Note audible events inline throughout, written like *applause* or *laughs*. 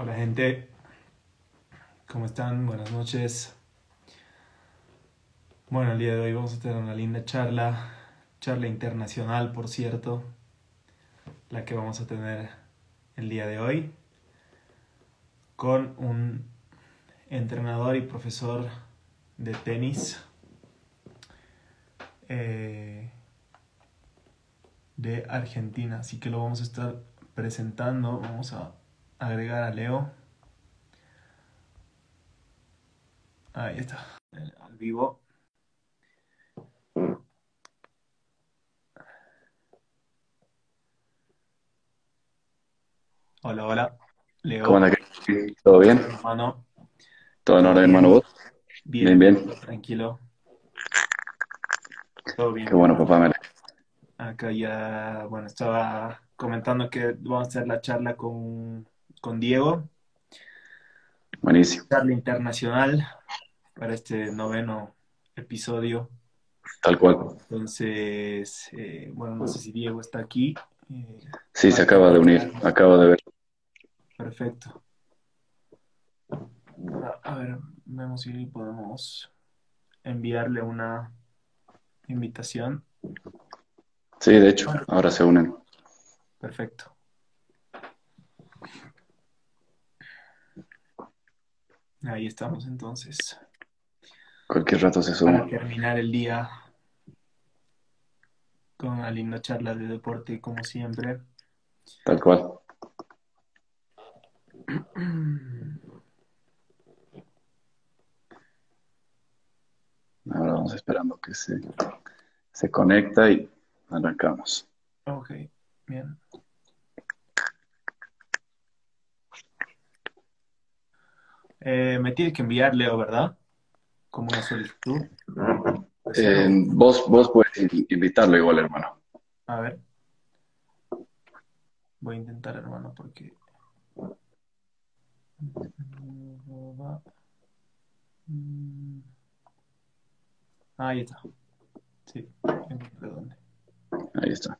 Hola gente, ¿cómo están? Buenas noches. Bueno, el día de hoy vamos a tener una linda charla, charla internacional por cierto, la que vamos a tener el día de hoy con un entrenador y profesor de tenis eh, de Argentina, así que lo vamos a estar presentando, vamos a agregar a Leo. Ahí está, al vivo. Hola, hola. Leo. ¿Cómo anda? ¿Todo bien? Hermano. ¿Todo en orden, hermano? ¿Vos? Bien, Bien, bien. Tranquilo. Todo bien. Qué bueno, papá. me- Acá ya, bueno, estaba comentando que vamos a hacer la charla con, con Diego, Buenísimo. charla internacional para este noveno episodio. Tal cual. Entonces, eh, bueno, no sé si Diego está aquí. Eh, Sí, se acaba de unir. Acabo de ver. perfecto. A- A ver, vemos si podemos enviarle una invitación. Sí, de hecho, ahora se unen. Perfecto. Ahí estamos entonces. Cualquier rato se Para suma. terminar el día con una linda charla de deporte como siempre. Tal cual. *clears throat* Ahora vamos esperando que se, se conecta y arrancamos. Ok, bien. Eh, me tienes que enviar, Leo, ¿verdad? Como una solicitud. Eh, vos, vos puedes in- invitarlo igual, hermano. A ver. Voy a intentar, hermano, porque. Ahí está. Sí, dónde. Ahí está.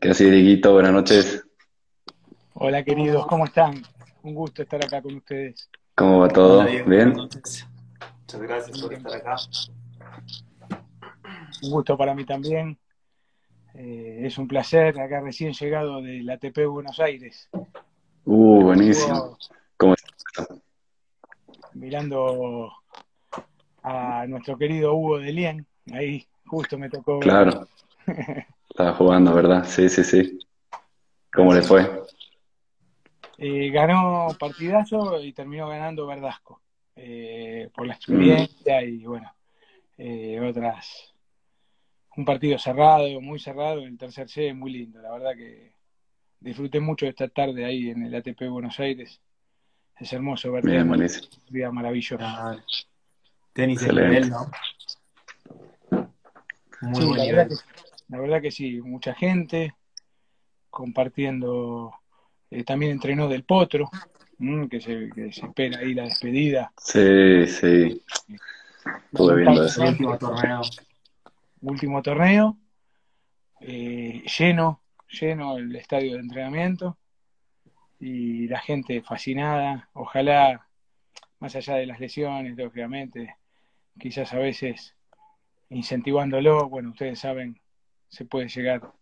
¿Qué así, Diguito? Buenas noches. Hola queridos, ¿cómo están? Un gusto estar acá con ustedes. ¿Cómo va todo? Hola, ¿Bien? Muchas gracias por estar acá. Un gusto para mí también. Eh, es un placer, acá recién llegado del ATP Buenos Aires. Uh, buenísimo. ¿Cómo estás? Mirando a nuestro querido Hugo de Lien, ahí justo me tocó. Claro. *laughs* Estaba jugando, ¿verdad? Sí, sí, sí. ¿Cómo le fue? Eh, ganó partidazo y terminó ganando Verdasco. Eh, por la experiencia y bueno, eh, otras. Un partido cerrado, muy cerrado, el tercer set muy lindo. La verdad que disfruté mucho esta tarde ahí en el ATP Buenos Aires. Es hermoso ver Bien, día maravilloso. Ah, tenis de nivel, ¿no? Muy Sí, buen la nivel. verdad, que, la verdad que sí, mucha gente compartiendo. Eh, también entrenó Del Potro, mm, que, se, que se espera ahí la despedida. Sí, sí. Estuve viendo eso. Último torneo. Último torneo, eh, lleno, lleno el estadio de entrenamiento y la gente fascinada. Ojalá, más allá de las lesiones, lógicamente, quizás a veces incentivándolo, bueno, ustedes saben, se puede llegar,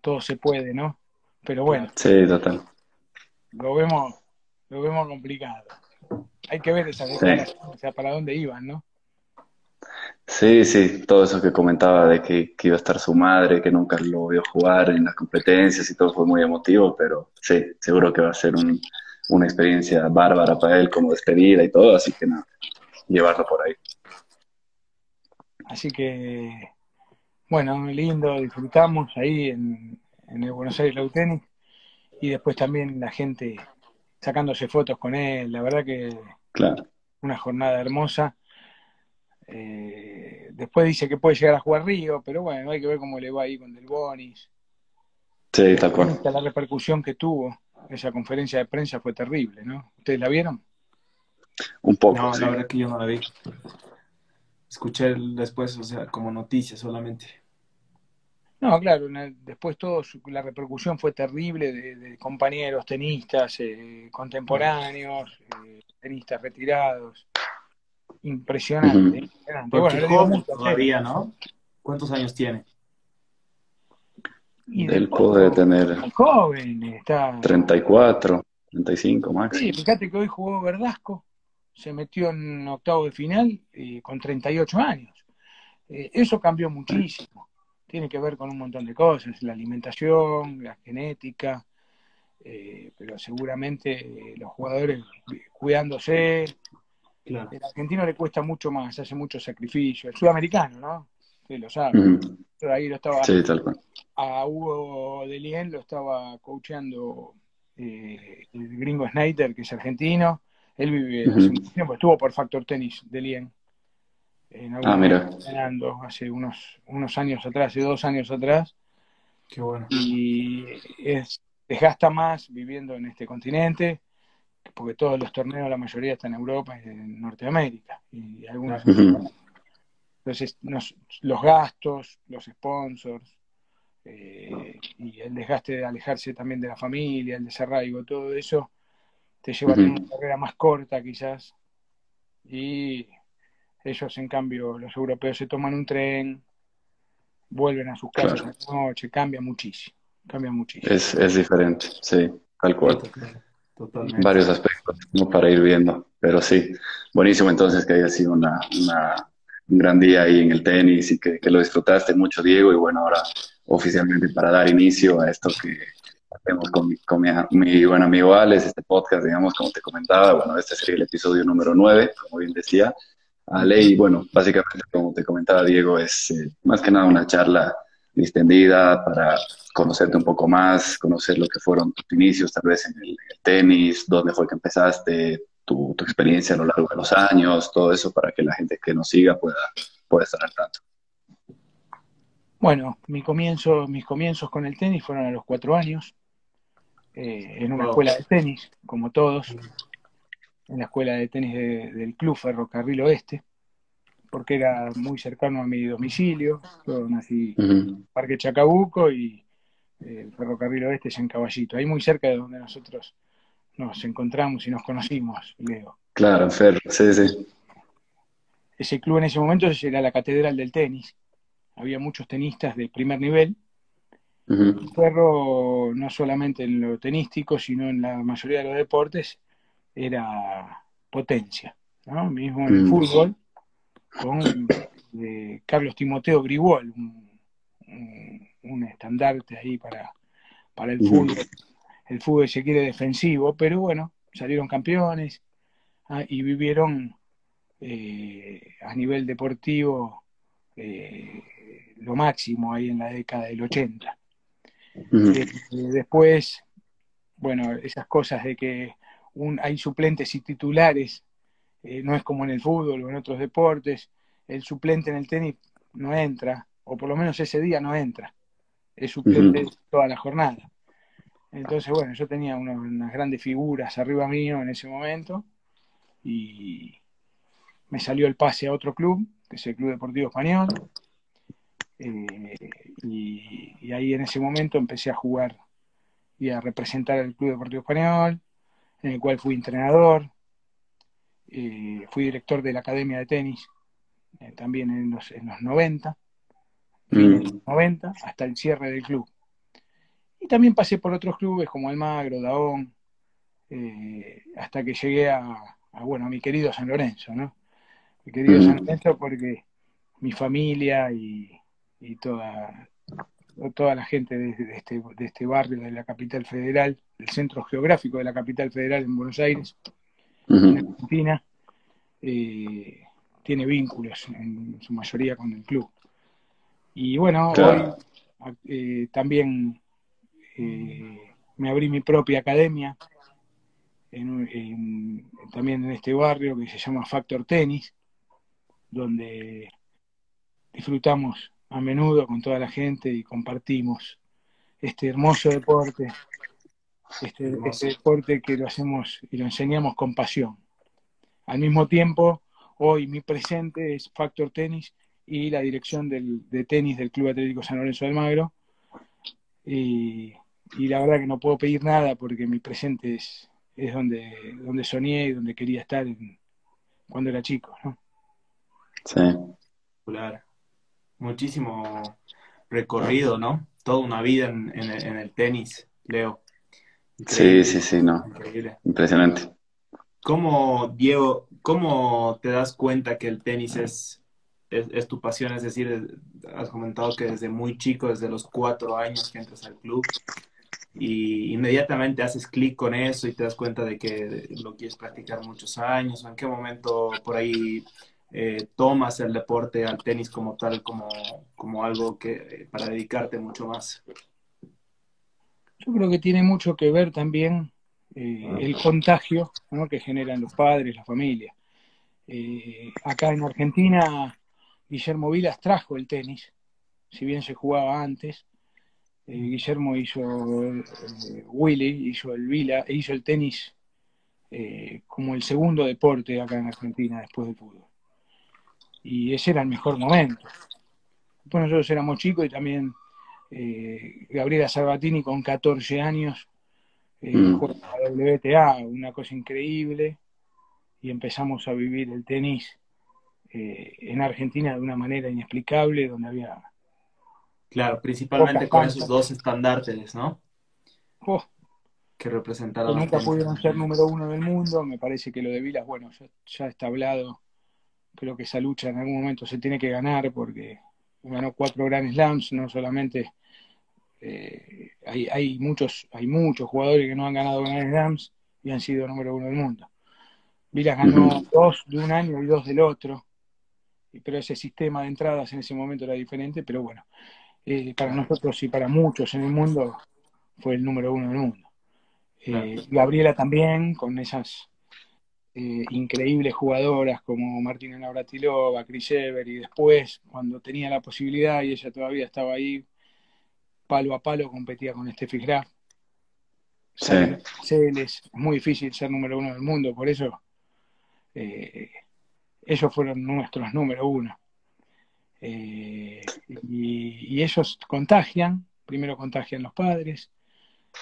todo se puede, ¿no? Pero bueno, Sí, total. lo vemos, lo vemos complicado. Hay que ver esas Sí. declaraciones, o sea, para dónde iban, ¿no? Sí, sí, todo eso que comentaba de que, que iba a estar su madre, que nunca lo vio jugar en las competencias y todo fue muy emotivo, pero sí, seguro que va a ser un- una experiencia bárbara para él como despedida y todo, así que nada, llevarlo por ahí. Así que, bueno, lindo, disfrutamos ahí en, en el Buenos Aires Low Tennis y después también la gente sacándose fotos con él, la verdad que Claro, una jornada hermosa. Eh, después dice que puede llegar a jugar Río, pero bueno, hay que ver cómo le va ahí con Del Bonis. sí, tal cual. La repercusión que tuvo esa conferencia de prensa fue terrible, ¿no? ¿Ustedes la vieron? Un poco, No, sí. la verdad que yo no la vi. Escuché después, o sea, como noticia solamente. No, claro, después todo, la repercusión fue terrible de, compañeros tenistas eh, contemporáneos, eh, tenistas retirados. Impresionante. Bueno, todavía, ¿no? ¿Cuántos años tiene? Y Del puede tener joven, está 34, 35 máximo. Sí, fíjate que hoy jugó Verdasco, se metió en octavo de final eh, con 38 años. eso cambió muchísimo tiene que ver con un montón de cosas, la alimentación, la genética, eh, pero seguramente los jugadores cuidándose. Claro. El argentino le cuesta mucho más, hace mucho sacrificio. El sudamericano, ¿no? Usted lo sabe. ahí lo estaba. Sí, tal cual. A Hugo Delien lo estaba coacheando eh, el gringo Snyder, que es argentino. Él vive hace mucho tiempo, estuvo por Factor Tenis Delien ah, mira. hace unos, unos años atrás, hace dos años atrás. Qué bueno. Y es, desgasta más viviendo en este continente, porque todos los torneos, la mayoría están en Europa y en Norteamérica. Y algunos. Entonces, los gastos, los sponsors, eh, y el desgaste de alejarse también de la familia, el desarraigo, todo eso, te lleva a tener una carrera más corta quizás. Y ellos, en cambio, los europeos se toman un tren, vuelven a sus casas a la noche, cambia muchísimo. Cambia muchísimo. Es, es diferente, sí, tal cual. Totalmente. Varios aspectos, ¿no? Para ir viendo. Pero sí, buenísimo entonces que haya sido una, un gran día ahí en el tenis y que, lo disfrutaste mucho, Diego. Y bueno, ahora oficialmente para dar inicio a esto que hacemos con, mi, con mi, buen amigo Alex, este podcast, digamos, como te comentaba, bueno, este sería el episodio número 9, como bien decía, Ale. Y bueno, básicamente, como te comentaba Diego, es eh, más que nada una charla distendida para conocerte un poco más, conocer lo que fueron tus inicios, tal vez en el, tenis, dónde fue que empezaste, tu, experiencia a lo largo de los años, todo eso para que la gente que nos siga pueda, pueda estar al tanto. Bueno, mi comienzo, mis comienzos con el tenis fueron a los cuatro años, eh, en una escuela de tenis, como todos en la escuela de tenis del Club Ferrocarril Oeste, porque era muy cercano a mi domicilio. Yo nací en Parque Chacabuco y eh, el Ferrocarril Oeste es en Caballito, ahí muy cerca de donde nosotros nos encontramos y nos conocimos, Leo. Claro, Ferro, sí, sí. Ese club en ese momento era la catedral del tenis. Había muchos tenistas de primer nivel. Ferro, no solamente en lo tenístico, sino en la mayoría de los deportes, era potencia, ¿no? Mismo en el mm. fútbol, con eh, Carlos Timoteo Grigol, un, estandarte ahí para, para el fútbol. El fútbol se quiere defensivo, pero bueno, salieron campeones ah, y vivieron eh, a nivel deportivo eh, lo máximo ahí en la década del 80. después, bueno, esas cosas de que hay suplentes y titulares, eh, no es como en el fútbol o en otros deportes, el suplente en el tenis no entra, o por lo menos ese día no entra, es suplente toda la jornada. Entonces, bueno, yo tenía unas grandes figuras arriba mío en ese momento y me salió el pase a otro club, que es el Club Deportivo Español, eh, y, y, ahí en ese momento empecé a jugar y a representar al Club Deportivo Español, en el cual fui entrenador, eh, fui director de la Academia de Tenis, eh, también en los, en los 90, 90, mm. hasta el cierre del club. Y también pasé por otros clubes como Almagro, Daón, eh, hasta que llegué a, bueno, a mi querido San Lorenzo, ¿no? Mi querido San mm. Lorenzo porque mi familia y, y toda, toda la gente de, este, de este barrio de la capital federal, el centro geográfico de la capital federal en Buenos Aires, en Argentina, eh, tiene vínculos en su mayoría con el club. Y bueno, hoy eh, también eh, me abrí mi propia academia, también en este barrio que se llama Factor Tennis, donde disfrutamos a menudo con toda la gente y compartimos este hermoso deporte, este, este, deporte que lo hacemos y lo enseñamos con pasión. Al mismo tiempo, hoy mi presente es Factor Tennis y la dirección del, de tenis del Club Atlético San Lorenzo del Magro. Y, la verdad que no puedo pedir nada porque mi presente es, es donde, donde soñé y donde quería estar cuando era chico, ¿no? Sí. Muchísimo recorrido, ¿no? Toda una vida en, el tenis, Leo. Sí, sí, sí, no. Impresionante. ¿Cómo, Diego, cómo te das cuenta que el tenis es, es, tu pasión? Es decir, has comentado que desde muy chico, desde los cuatro años que entras al club, y inmediatamente haces clic con eso y te das cuenta de que lo quieres practicar muchos años, ¿en qué momento por ahí eh, tomas el deporte al tenis como tal, como, como algo que para dedicarte mucho más? Yo creo que tiene mucho que ver también eh, el contagio que generan los padres, la familia. Eh, acá en Argentina, Guillermo Vilas trajo el tenis, si bien se jugaba antes. Eh, Guillermo hizo, Willy hizo el Vila, hizo el tenis como el segundo deporte acá en Argentina después del fútbol. Y ese era el mejor momento. Después nosotros éramos chicos y también Gabriela Sabatini con 14 años eh, mm. WTA, una cosa increíble, y empezamos a vivir el tenis eh, en Argentina de una manera inexplicable, donde había... Claro, principalmente con esos dos estandartes, ¿no? Oh. que representaron... nunca pudieron ser número uno del mundo, me parece que lo de Vilas, bueno, ya, está hablado, creo que esa lucha en algún momento se tiene que ganar porque ganó cuatro Grand Slams, no solamente eh, hay, hay, muchos, hay muchos jugadores que no han ganado Grand Slams y han sido número uno del mundo. Vilas ganó dos de un año y dos del otro, pero ese sistema de entradas en ese momento era diferente, pero bueno, eh, para nosotros y para muchos en el mundo fue el número uno del mundo. Eh, Gabriela también, con esas increíbles jugadoras como Martina Navratilova, Chris Ever, y después, cuando tenía la posibilidad y ella todavía estaba ahí, palo a palo competía con Steffi Graf. Sí. Es muy difícil ser número uno del mundo, por eso eh, ellos fueron nuestros número uno. Eh, y, ellos contagian, primero contagian los padres,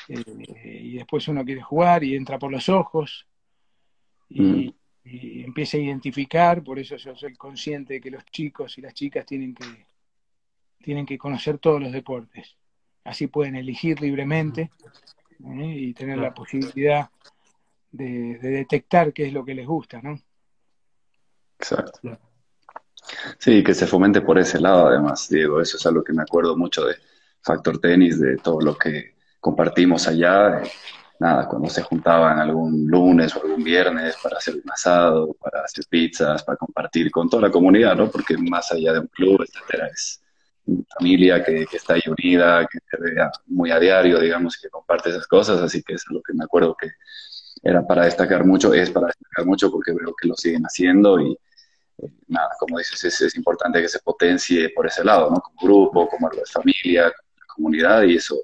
eh, y después uno quiere jugar y entra por los ojos y, mm. y, empieza a identificar, por eso yo soy consciente de que los chicos y las chicas tienen que, tienen que conocer todos los deportes así pueden elegir libremente ¿eh? y tener la posibilidad de, detectar qué es lo que les gusta, ¿no? Exacto. Sí, que se fomente por ese lado, además, Diego. Eso es algo que me acuerdo mucho de Factor Tenis, de todo lo que compartimos allá. Nada, cuando se juntaban algún lunes o algún viernes para hacer un asado, para hacer pizzas, para compartir con toda la comunidad, ¿no? Porque más allá de un club, etcétera, es, familia que, está ahí unida, que se vea muy a diario, digamos, que comparte esas cosas, así que es lo que me acuerdo que era para destacar mucho, es para destacar mucho porque veo que lo siguen haciendo y eh, nada, como dices, es, importante que se potencie por ese lado, ¿no? Como grupo, como familia, comunidad y eso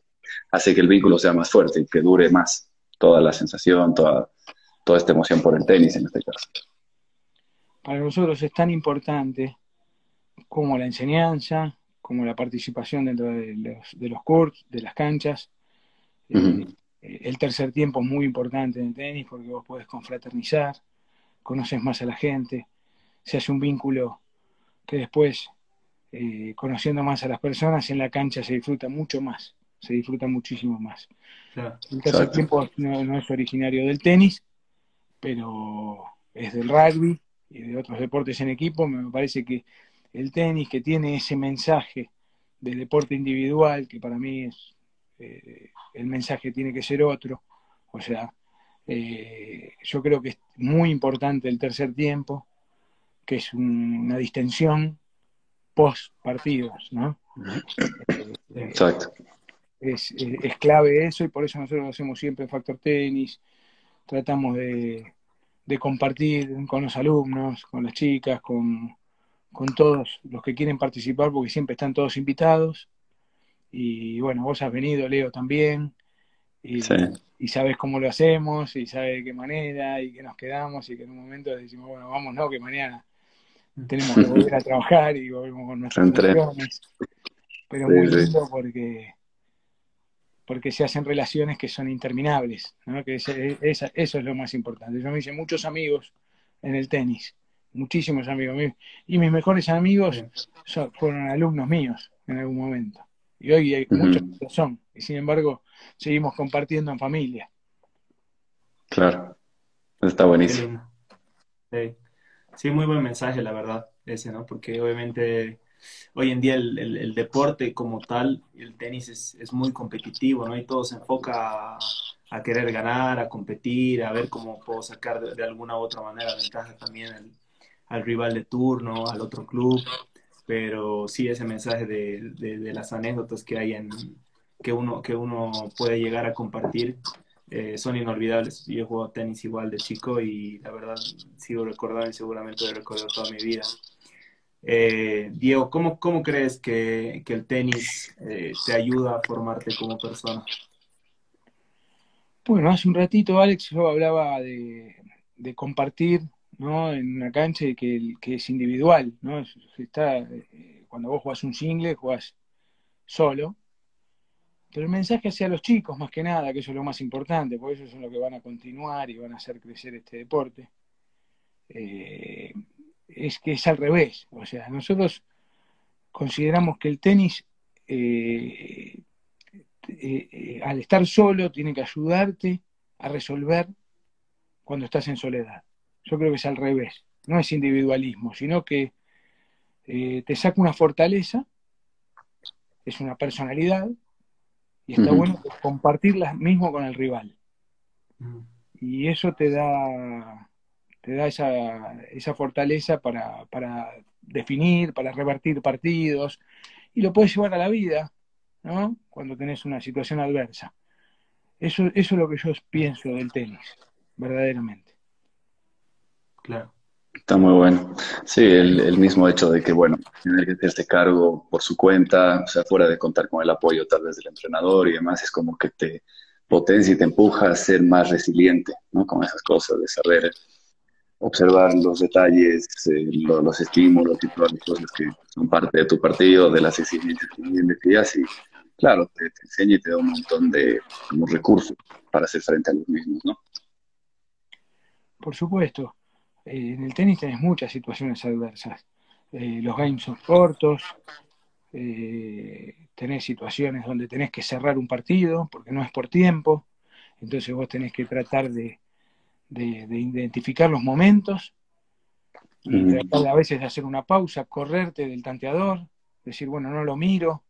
hace que el vínculo sea más fuerte y que dure más toda la sensación, toda, toda esta emoción por el tenis en este caso. Para nosotros es tan importante como la enseñanza, como la participación dentro de los, de los courts, de las canchas. Eh, el tercer tiempo es muy importante en el tenis porque vos podés confraternizar, conoces más a la gente, se hace un vínculo que después, eh, conociendo más a las personas, en la cancha se disfruta mucho más, se disfruta muchísimo más. el tercer tiempo no, no es originario del tenis, pero es del rugby y de otros deportes en equipo. Me parece que el tenis que tiene ese mensaje de deporte individual, que para mí es eh, el mensaje tiene que ser otro. O sea, eh, yo creo que es muy importante el tercer tiempo, que es una distensión post partidos, ¿no? Exacto. Es, clave eso y por eso nosotros lo hacemos siempre en Factor Tenis. Tratamos de compartir con los alumnos, con las chicas, con, con todos los que quieren participar, porque siempre están todos invitados. Y bueno, vos has venido, Leo, también. Y, sabes cómo lo hacemos, y sabes de qué manera, y que nos quedamos, y que en un momento decimos, bueno, vamos, no, que mañana tenemos que volver a trabajar y volvemos con nuestras funciones. Pero muy lindo porque porque se hacen relaciones que son interminables, ¿no? que eso es lo más importante. Yo me hice muchos amigos en el tenis, muchísimos amigos. Y mis mejores amigos fueron alumnos míos en algún momento. Y hoy hay muchos que son. Y sin embargo, seguimos compartiendo en familia. Claro, está buenísimo. Sí. muy buen mensaje, la verdad, ese, ¿no? Porque obviamente hoy en día el, deporte como tal, el tenis es, muy competitivo, ¿no? Y todo se enfoca a, querer ganar, a competir, a ver cómo puedo sacar de, alguna u otra manera ventaja también al, rival de turno, al otro club. Pero sí ese mensaje de, las anécdotas que hay en que uno, que uno puede llegar a compartir eh, son inolvidables. Yo juego tenis igual de chico y la verdad sigo recordando y seguramente lo recuerdo toda mi vida. Eh, Diego, ¿cómo, cómo crees que, el tenis eh, te ayuda a formarte como persona? Bueno, hace un ratito, Alex, yo hablaba de, compartir ¿no? en una cancha que, que es individual. ¿no? Está, eh, cuando vos jugás un single, jugás solo. Pero el mensaje hacia los chicos, más que nada, que eso es lo más importante, porque ellos son los que van a continuar y van a hacer crecer este deporte. Eh, es que es al revés. O sea, nosotros consideramos que el tenis, eh, eh, eh, al estar solo, tiene que ayudarte a resolver cuando estás en soledad. Yo creo que es al revés. No es individualismo, sino que te saca una fortaleza, es una personalidad, y está bueno compartirla mismo con el rival. Y eso te da te da esa, esa fortaleza para, para, definir, para revertir partidos, y lo puedes llevar a la vida, ¿no? Cuando tenés una situación adversa. Eso, eso es lo que yo pienso del tenis, verdaderamente. Claro. Está muy bueno. Sí, el, mismo hecho de que, bueno, tener que hacerse cargo por su cuenta, o sea, fuera de contar con el apoyo tal vez del entrenador y demás, es como que te potencia y te empuja a ser más resiliente, ¿no? Con esas cosas, de saber observar los detalles, eh, los, estímulos y todas cosas que son parte de tu partido, de las exigencias que decías y claro, te, enseña y te da un montón de recursos para hacer frente a los mismos, ¿no? Por supuesto. Eh, en el tenis tenés muchas situaciones adversas. Eh, los games son cortos, tenés situaciones donde tenés que cerrar un partido porque no es por tiempo, entonces vos tenés que tratar de, de, identificar los momentos y tratar a veces de hacer una pausa, correrte del tanteador, decir, bueno, no lo miro,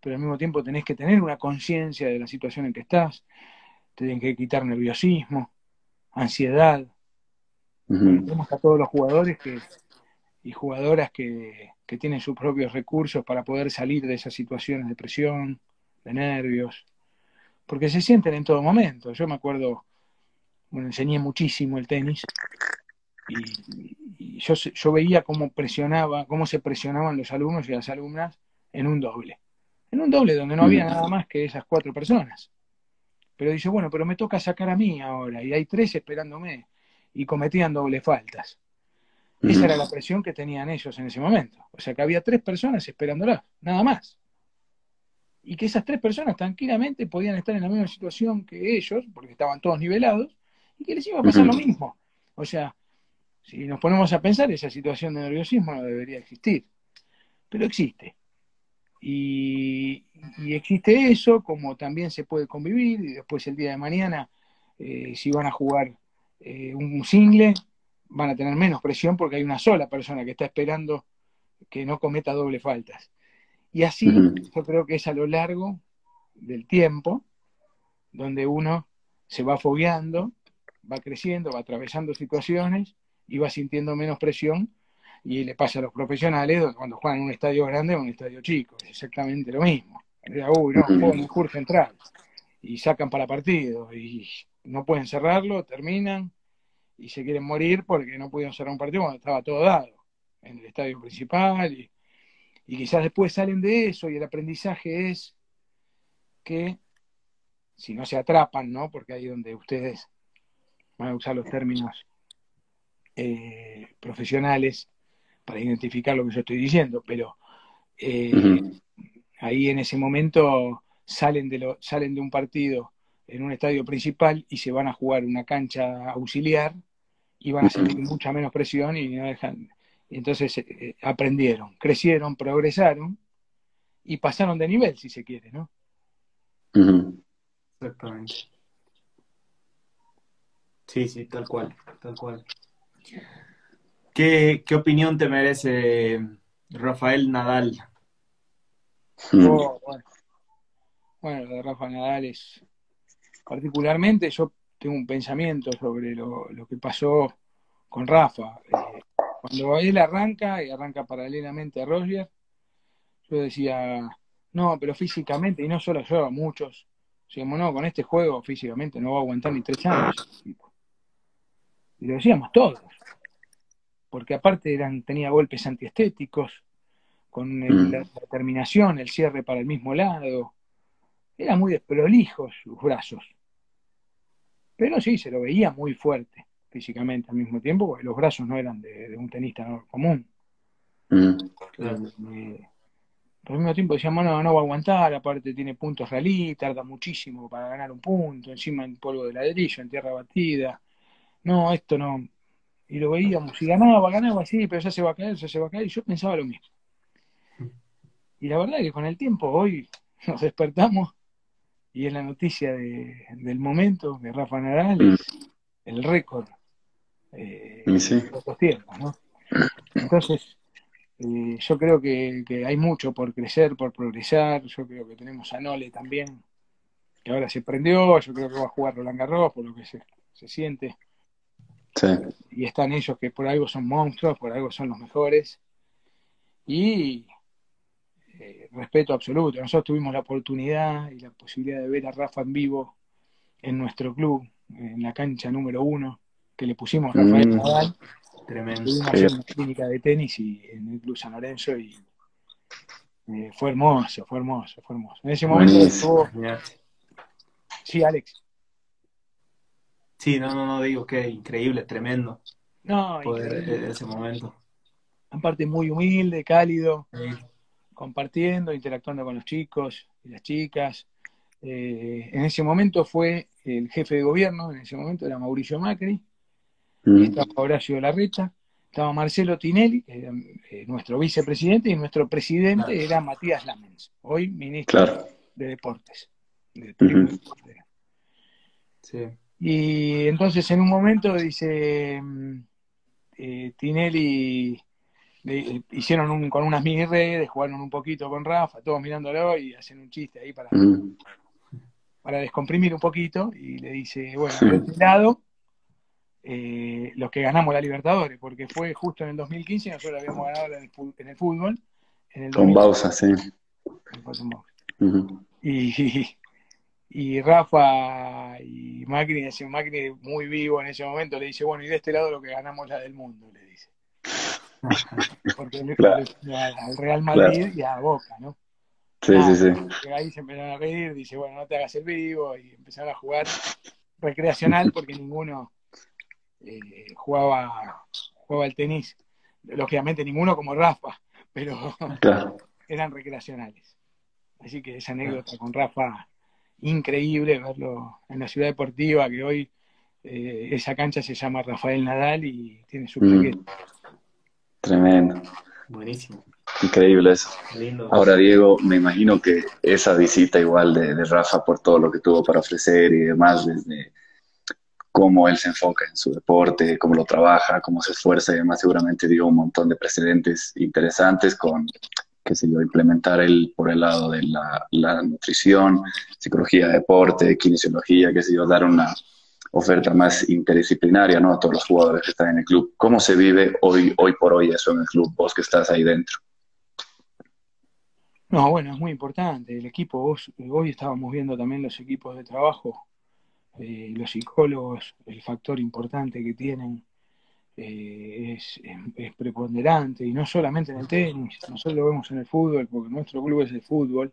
pero al mismo tiempo tenés que tener una conciencia de la situación en que estás, te tienen que quitar nerviosismo, ansiedad. A todos los jugadores que, y jugadoras que, que tienen sus propios recursos para poder salir de esas situaciones de presión, de nervios, porque se sienten en todo momento. Yo me acuerdo bueno, enseñé muchísimo el tenis y, yo, yo, veía cómo presionaba, cómo se presionaban los alumnos y las alumnas en un doble. En un doble donde no había nada más que esas cuatro personas. Pero dice, bueno, pero me toca sacar a mí ahora y hay tres esperándome y cometían doble faltas. Esa era la presión que tenían ellos en ese momento. O sea que había tres personas esperándolas, nada más. Y que esas tres personas tranquilamente podían estar en la misma situación que ellos, porque estaban todos nivelados, y que les iba a pasar lo mismo. O sea, si nos ponemos a pensar, esa situación de nerviosismo no debería existir, pero existe. Y, existe eso, como también se puede convivir, y después el día de mañana, eh, si van a jugar eh, un single, van a tener menos presión porque hay una sola persona que está esperando que no cometa doble faltas. Y así yo creo que es a lo largo del tiempo donde uno se va fogueando va creciendo, va atravesando situaciones y va sintiendo menos presión y le pasa a los profesionales cuando juegan en un estadio grande o en un estadio chico, es exactamente lo mismo. Uy, no, juegan en el central y sacan para partido y no pueden cerrarlo, terminan y se quieren morir porque no pudieron cerrar un partido cuando estaba todo dado en el estadio principal y, y quizás después salen de eso y el aprendizaje es que si no se atrapan, ¿no? Porque ahí donde ustedes a usar los términos eh, profesionales, para identificar lo que yo estoy diciendo, pero eh, ahí en ese momento salen de, lo, salen de un partido en un estadio principal y se van a jugar una cancha auxiliar y van a sentir mucha menos presión y no dejan. entonces eh, aprendieron, crecieron, progresaron y pasaron de nivel, si se quiere, ¿no? Exactamente. Sí, sí, tal cual, tal cual. ¿Qué, qué opinión te merece Rafael Nadal? Oh, bueno. bueno, de Rafa Nadal es particularmente yo tengo un pensamiento sobre lo, que pasó con Rafa. Eh, cuando él arranca y arranca paralelamente a Roger, yo decía, no, pero físicamente, y no solo yo, muchos, decíamos, no, con este juego físicamente no va a aguantar ni tres años. Y lo decíamos todos, porque aparte eran, tenía golpes antiestéticos, con mm. la terminación, el cierre para el mismo lado, era muy desprolijos sus brazos. Pero sí, se lo veía muy fuerte físicamente al mismo tiempo, porque los brazos no eran de, un tenista común. Mm. Eh, al mismo tiempo decíamos, no, no va a aguantar, aparte tiene puntos rally, tarda muchísimo para ganar un punto, encima en polvo de ladrillo, en tierra batida. No, esto no. Y lo veíamos, y ganaba, ganaba, sí, pero ya se va a caer, ya se va a caer, y yo pensaba lo mismo. Y la verdad es que con el tiempo hoy *laughs* nos despertamos y es la noticia del momento que Rafa Nadal es el récord eh, de estos tiempos, ¿no? Entonces, eh, yo creo que, hay mucho por crecer, por progresar. Yo creo que tenemos a Nole también, que ahora se prendió. Yo creo que va a jugar Roland Garros, por lo que se, se siente. Sí. Y están ellos que por algo son monstruos, por algo son los mejores. Y eh, respeto absoluto. Nosotros tuvimos la oportunidad y la posibilidad de ver a Rafa en vivo en nuestro club, en la cancha número uno, que le pusimos a Rafael mm. Nadal. Tremendo. una clínica de tenis y en el Club San Lorenzo y eh, fue hermoso, fue hermoso, fue hermoso. En ese momento estuvo... Sí, Alex. Sí, no, no, no digo que increíble, tremendo. No, poder eh, ese momento. Aparte muy humilde, cálido compartiendo, interactuando con los chicos y las chicas. Eh, en ese momento fue el jefe de gobierno, en ese momento era Mauricio Macri, mm. estaba Horacio Larreta, estaba Marcelo Tinelli, eh, nuestro vicepresidente, y nuestro presidente era Matías Lamens, hoy ministro de Deportes. Y entonces en un momento dice mm, eh, Tinelli hicieron con unas mini redes, jugaron un poquito con Rafa, todos mirándolo y hacen un chiste ahí para, mm. para descomprimir un poquito. Y le dice, bueno, de este lado, eh, los que ganamos la Libertadores, porque fue justo en el 2015 nosotros habíamos ganado en el, fútbol. con Bausa, sí. y, y, Rafa y Macri, ese Macri muy vivo en ese momento, le dice, bueno, y de este lado lo que ganamos la del mundo, le dice. porque al Real Madrid y a Boca, ¿no? Sí, sí, sí. Ahí se empezaron a reír, dice, bueno, no te hagas el vivo, y empezaron a jugar recreacional porque ninguno eh, jugaba, jugaba el tenis. Lógicamente ninguno como Rafa, pero *laughs* eran recreacionales. Así que esa anécdota con Rafa, increíble verlo en la ciudad deportiva, que hoy eh, esa cancha se llama Rafael Nadal y tiene su mm. Tremendo. Buenísimo. Increíble eso. Ahora, Diego, me imagino que esa visita igual de, Rafa por todo lo que tuvo para ofrecer y demás, desde cómo él se enfoca en su deporte, cómo lo trabaja, cómo se esfuerza y demás, seguramente dio un montón de precedentes interesantes con, qué sé yo, implementar él por el lado de la, la nutrición, psicología, deporte, kinesiología, qué sé yo, dar una, oferta más interdisciplinaria, ¿no? A todos los jugadores que están en el club. ¿Cómo se vive hoy, hoy por hoy eso en el club, vos que estás ahí dentro? No, bueno, es muy importante. El equipo, hoy estábamos viendo también los equipos de trabajo, eh, los psicólogos, el factor importante que tienen eh, es, preponderante, y no solamente en el tenis, nosotros lo vemos en el fútbol, porque nuestro club es el fútbol,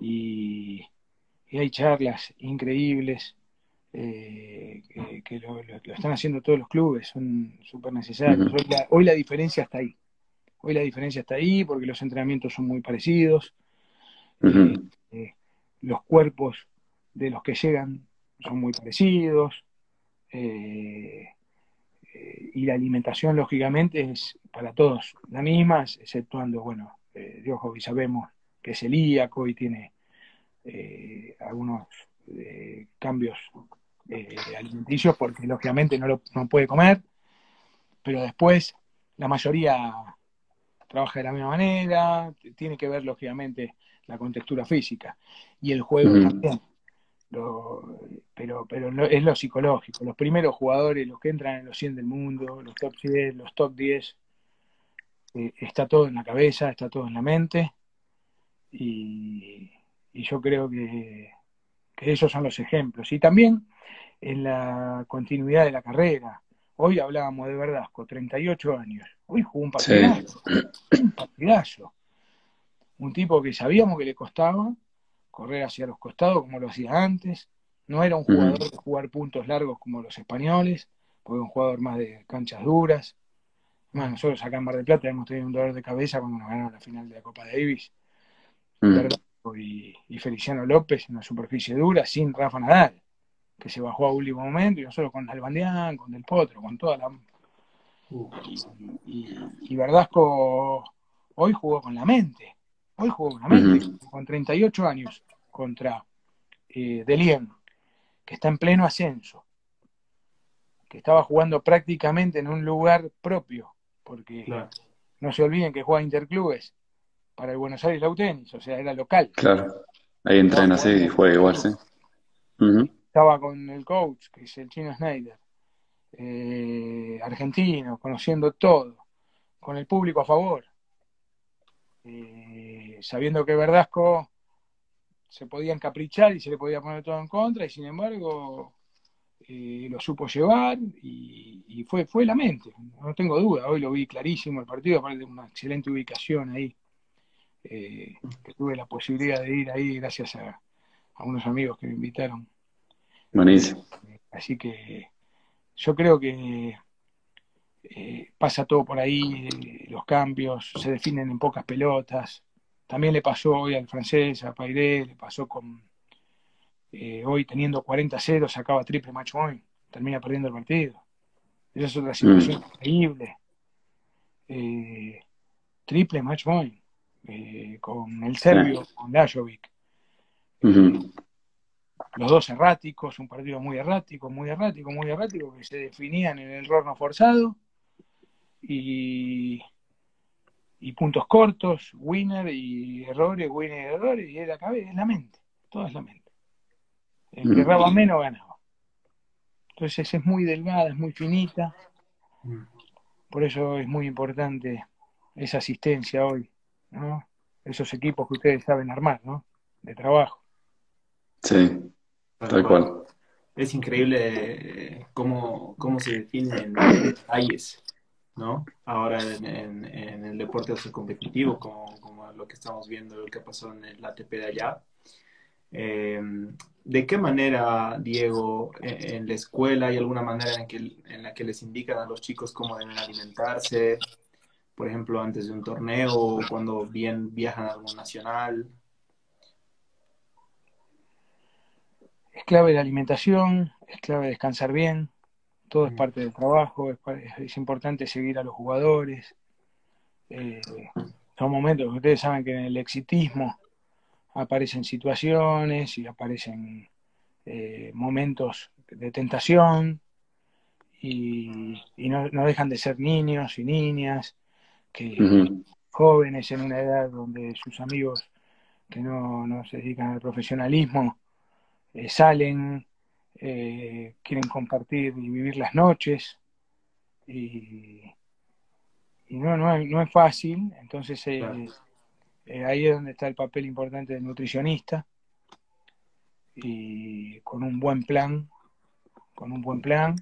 y hay charlas increíbles eh, que, lo, están haciendo todos los clubes, son súper necesarios. hoy, la, diferencia está ahí. Hoy la diferencia está ahí porque los entrenamientos son muy parecidos. Eh, eh, los cuerpos de los que llegan son muy parecidos. Y la alimentación, lógicamente, es para todos la misma, exceptuando, bueno, y sabemos que es celíaco y tiene algunos cambios eh, alimenticios porque lógicamente no lo no puede comer, pero después la mayoría trabaja de la misma manera, tiene que ver lógicamente la contextura física y el juego también. Pero pero es lo psicológico. Los primeros jugadores, los que entran en los 100 del mundo, los top 10, los top 10, eh, está todo en la cabeza, está todo en la mente. Y, yo creo que, que, esos son los ejemplos. Y también en la continuidad de la carrera. Hoy hablábamos de Verdasco, 38 años. Hoy jugó un partidazo. Un partidazo. Un tipo que sabíamos que le costaba correr hacia los costados como lo hacía antes. No era un jugador de jugar puntos largos como los españoles, fue un jugador más de canchas duras. Más nosotros acá en Mar del Plata hemos tenido un dolor de cabeza cuando nos ganaron la final de la Copa Davis. Y, y Feliciano López en una superficie dura sin Rafa Nadal que se bajó a último momento, y nosotros con Albandián, con Del Potro, con toda la... Y, Verdasco hoy jugó con la mente, hoy jugó con la mente, con 38 años contra eh, Delien, que está en pleno ascenso, que estaba jugando prácticamente en un lugar propio, porque no se olviden que juega Interclubes para el Buenos Aires Lautenis, o sea, era local. Claro, ahí entrena, sí, y juega igual, sí. Estaba con el coach, que es el chino Schneider, eh, argentino, conociendo todo, con el público a favor, eh, sabiendo que Verdasco se podía encaprichar y se le podía poner todo en contra, y sin embargo eh, lo supo llevar y, fue, fue la mente, no tengo duda, hoy lo vi clarísimo el partido, aparte de una excelente ubicación ahí, que tuve la posibilidad de ir ahí gracias a unos amigos que me invitaron. Así que yo creo que eh, pasa todo por ahí, los cambios se definen en pocas pelotas. También le pasó hoy al francés, a Pairé, le pasó con eh, hoy teniendo 40-0, sacaba triple match point, termina perdiendo el partido. Esa es otra situación mm. increíble. Eh, triple match point con el serbio, con Lajovic los dos erráticos, un partido muy errático, muy errático, muy errático, que se definían en el error no forzado y, y puntos cortos, winner y errores, winner y errores, y era es la mente, todo es la mente. El que erraba menos ganaba. Entonces es muy delgada, es muy finita, por eso es muy importante esa asistencia hoy, ¿no? Esos equipos que ustedes saben armar, ¿no? De trabajo. Sí, Tal cual. Es increíble eh, cómo, cómo se definen detalles, ¿no? Ahora en, el deporte competitivo, como, como, lo que estamos viendo, lo que pasó en el ATP de allá. Em, ¿De qué manera, Diego, e, en, la escuela hay alguna manera en, que, en la que les indican a los chicos cómo deben alimentarse? Por ejemplo, antes de un torneo o cuando bien viajan a algún nacional. es clave la alimentación, es clave descansar bien, todo es mm. parte del trabajo, es, importante seguir a los jugadores. Eh, son momentos que ustedes saben que en el exitismo aparecen situaciones y aparecen eh, momentos de tentación y, no, dejan de ser niños y niñas, que jóvenes en una edad donde sus amigos que no, no se dedican al profesionalismo eh, salen, eh, quieren compartir y vivir las noches. Y, no, no, no, es fácil, entonces eh, ahí es donde está el papel importante del nutricionista. Y con un buen plan, con un buen plan,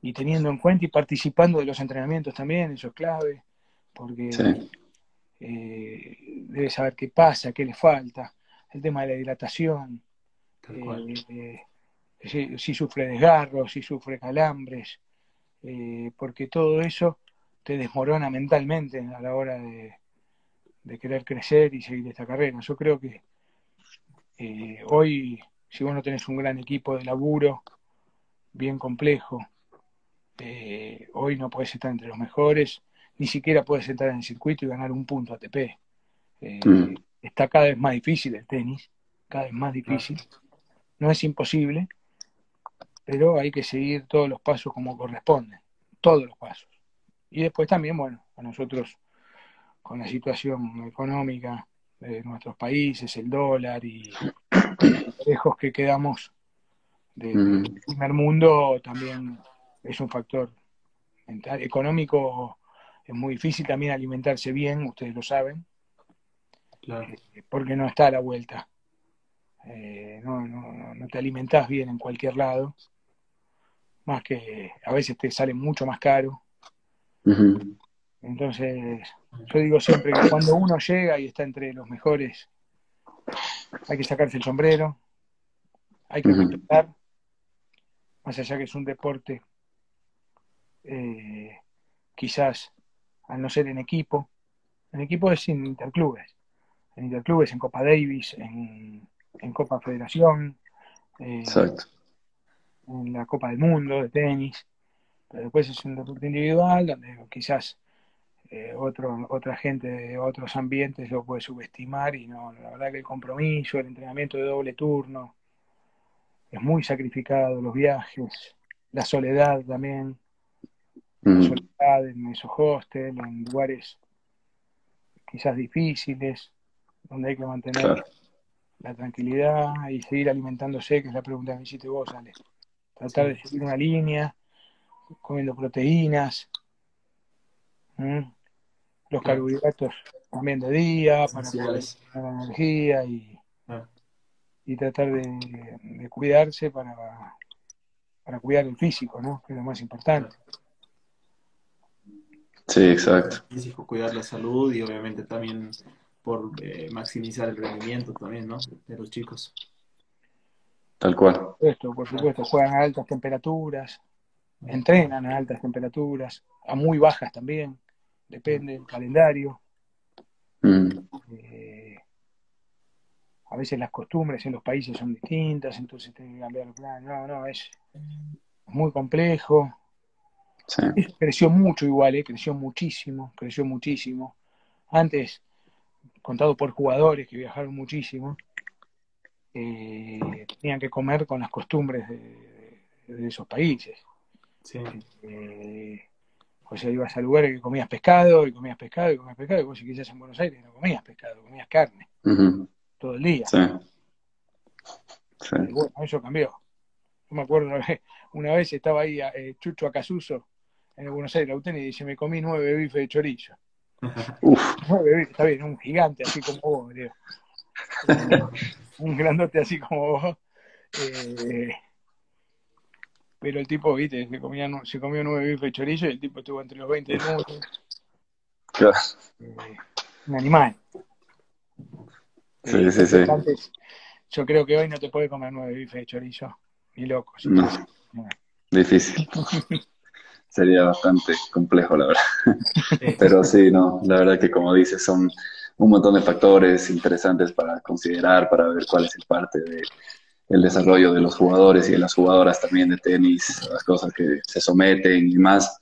y teniendo en cuenta y participando de los entrenamientos también, eso es clave, porque debe saber qué pasa, qué le falta, el tema de la hidratación, eh, si, sufre desgarros, si sufre calambres, eh, porque todo eso te desmorona mentalmente a la hora de, querer crecer y seguir esta carrera. Yo creo que eh, hoy, si vos no tenés un gran equipo de laburo, bien complejo, eh, hoy no puedes estar entre los mejores, ni siquiera puedes entrar en el circuito y ganar un punto ATP. Mm. Está cada vez más difícil el tenis, cada vez más difícil. No es imposible, pero hay que seguir todos los pasos como corresponden, todos los pasos. Y después también, bueno, a nosotros con la situación económica de nuestros países, el dólar y lejos que quedamos del primer mundo, también es un factor mental. Económico es muy difícil también alimentarse bien, ustedes lo saben, eh, porque no está a la vuelta. Eh, no, no, no te alimentas bien en cualquier lado más que a veces te sale mucho más caro. Entonces, yo digo siempre que cuando uno llega y está entre los mejores, hay que sacarse el sombrero, hay que respetar, más allá que es un deporte, eh, quizás al no ser en equipo, en equipo es en interclubes, en interclubes, en Copa Davis, en, Copa Federación. Eh, Exacto en la Copa del Mundo de tenis, pero después es un deporte individual donde quizás eh, otro, otra gente de otros ambientes lo puede subestimar y no, la verdad que el compromiso, el entrenamiento de doble turno es muy sacrificado, los viajes, la soledad también, la soledad en esos hostels, en lugares quizás difíciles, donde hay que mantener la tranquilidad y seguir alimentándose, que es la pregunta que me hiciste vos, Ale tratar de seguir una línea, comiendo proteínas, los carbohidratos también de día, para poder la energía y, ah. y tratar de, cuidarse para, para cuidar el físico, ¿no? que es lo más importante. Sí, exacto. Físico, cuidar la salud y obviamente también por eh, maximizar el rendimiento también, ¿no? De los chicos. Tal cual. Esto, por supuesto, juegan a altas temperaturas, entrenan a altas temperaturas, a muy bajas también, depende del calendario. Mm. Eh, a veces las costumbres en los países son distintas, entonces tienen que cambiar el plan. No, no, es muy complejo. creció mucho igual, eh, creció muchísimo, creció muchísimo. Antes, contado por jugadores que viajaron muchísimo, eh, tenían que comer con las costumbres de, esos países. Eh, o sea, ibas a lugares que comías pescado y comías pescado y comías pescado, y vos si quizás en Buenos Aires no comías pescado, comías carne todo el día. Y bueno, eso cambió. Yo me acuerdo una vez, una vez estaba ahí eh, Chucho Acasuso en Buenos Aires, la y dice, me comí nueve bifes de chorizo. nueve bifes, está bien, un gigante así como vos, digo. *laughs* un grandote así como vos. Eh, pero el tipo, viste, se, comía, se comió nueve bifes de chorizo y el tipo estuvo entre los 20 minutos. Eh, un animal. Sí, eh, sí, sí. yo creo que hoy no te puede comer nueve bifes de chorizo. Ni loco. Difícil. *laughs* Sería bastante complejo, la verdad. Pero sí, no, la verdad que como dices, son un montón de factores interesantes para considerar, para ver cuál es el parte de el desarrollo de los jugadores y de las jugadoras también de tenis, las cosas que se someten y más.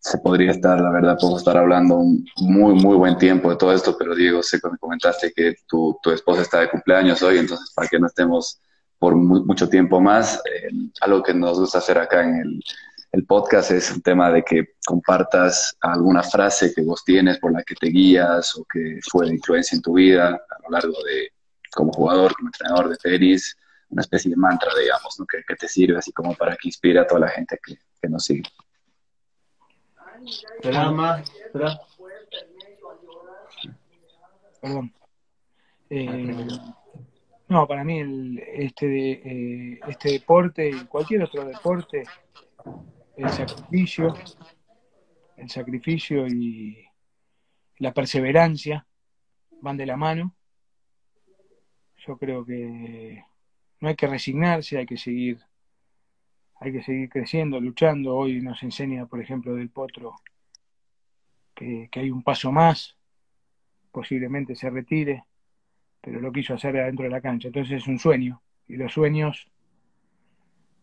Se podría estar, la verdad, puedo estar hablando un muy, muy buen tiempo de todo esto, pero Diego, sé que me comentaste que tu, tu esposa está de cumpleaños hoy, entonces para que no estemos por mucho tiempo más, eh, algo que nos gusta hacer acá en el, el podcast es un tema de que compartas alguna frase que vos tienes por la que te guías o que fue de influencia en tu vida a lo largo de, como jugador, como entrenador de tenis, una especie de mantra, digamos, ¿no? que, te sirve así como para que inspire a toda la gente que, nos sigue. Perdón. Eh, no, para mí el, este, eh, este deporte y cualquier otro deporte el sacrificio, el sacrificio y la perseverancia van de la mano. Yo creo que no hay que resignarse, hay que seguir, hay que seguir creciendo, luchando. Hoy nos enseña, por ejemplo, del Potro que, hay un paso más, posiblemente se retire, pero lo quiso hacer adentro de la cancha. Entonces es un sueño, y los sueños,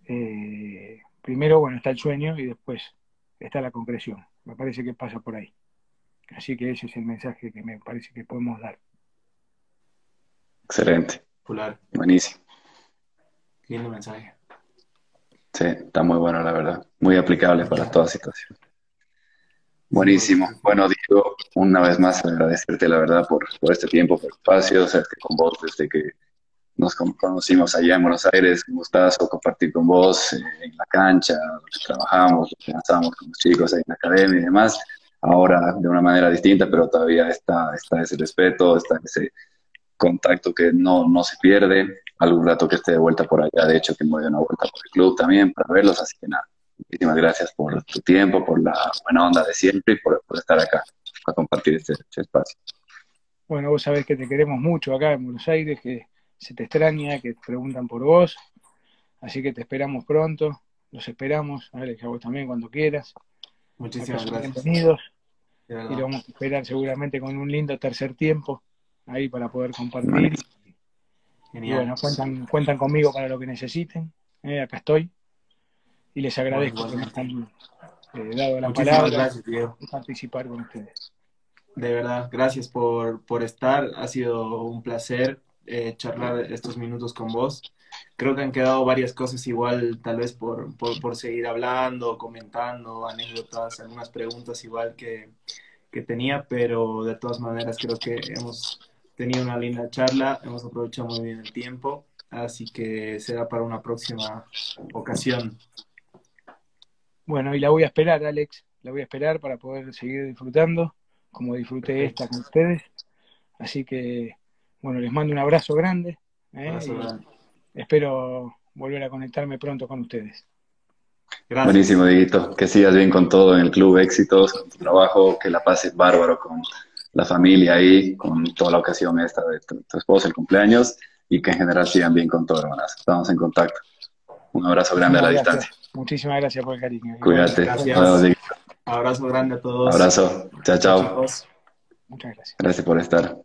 eh, primero, bueno, está el sueño y después está la concreción. Me parece que pasa por ahí. Así que ese es el mensaje que me parece que podemos dar. Excelente. Buenísimo. Lindo mensaje. Sí, está muy bueno, la verdad. Muy aplicable para toda situación. Buenísimo. Bueno, Diego, una vez más agradecerte, la verdad, por, por este tiempo, por el espacio, o sea, con vos desde que nos conocimos allá en Buenos Aires, un gustazo compartir con vos eh, en la cancha, trabajamos, pensamos con los chicos ahí en la academia y demás. Ahora de una manera distinta, pero todavía está, está ese respeto, está ese contacto que no, no se pierde. Algún rato que esté de vuelta por allá, de hecho que me voy una vuelta por el club también para verlos, así que nada, muchísimas gracias por tu tiempo, por la buena onda de siempre y por, estar acá, para compartir este, este, espacio. Bueno, vos sabés que te queremos mucho acá en Buenos Aires, que se te extraña, que te preguntan por vos, así que te esperamos pronto, los esperamos, Alex, a vos también cuando quieras. Muchísimas gracias. Bienvenidos. Y lo vamos a esperar seguramente con un lindo tercer tiempo ahí para poder compartir. Y bueno, cuentan, cuentan conmigo para lo que necesiten. Eh, acá estoy. Y les agradezco que me han eh, dado la palabra gracias, y participar con ustedes. De verdad, gracias por, por estar. Ha sido un placer eh, charlar estos minutos con vos. Creo que han quedado varias cosas igual, tal vez por, por, por seguir hablando, comentando, anécdotas, algunas preguntas igual que, que tenía, pero de todas maneras creo que hemos tenido una linda charla, hemos aprovechado muy bien el tiempo, así que será para una próxima ocasión. Bueno, y la voy a esperar, Alex, la voy a esperar para poder seguir disfrutando, como disfruté esta con ustedes. Así que, bueno, les mando un abrazo grande. ¿eh? Espero volver a conectarme pronto con ustedes. Gracias. Buenísimo, Dieguito. Que sigas bien con todo en el club, éxitos, con tu trabajo, que la pases bárbaro con la familia ahí, con toda la ocasión esta de tu, esposa, el cumpleaños, y que en general sigan bien con todo, hermanas. Estamos en contacto. Un abrazo grande a la distancia. Muchísimas gracias por el cariño. Cuídate. Gracias. Abrazo grande a todos. Abrazo. Chao, chao. Muchas gracias. Gracias por estar.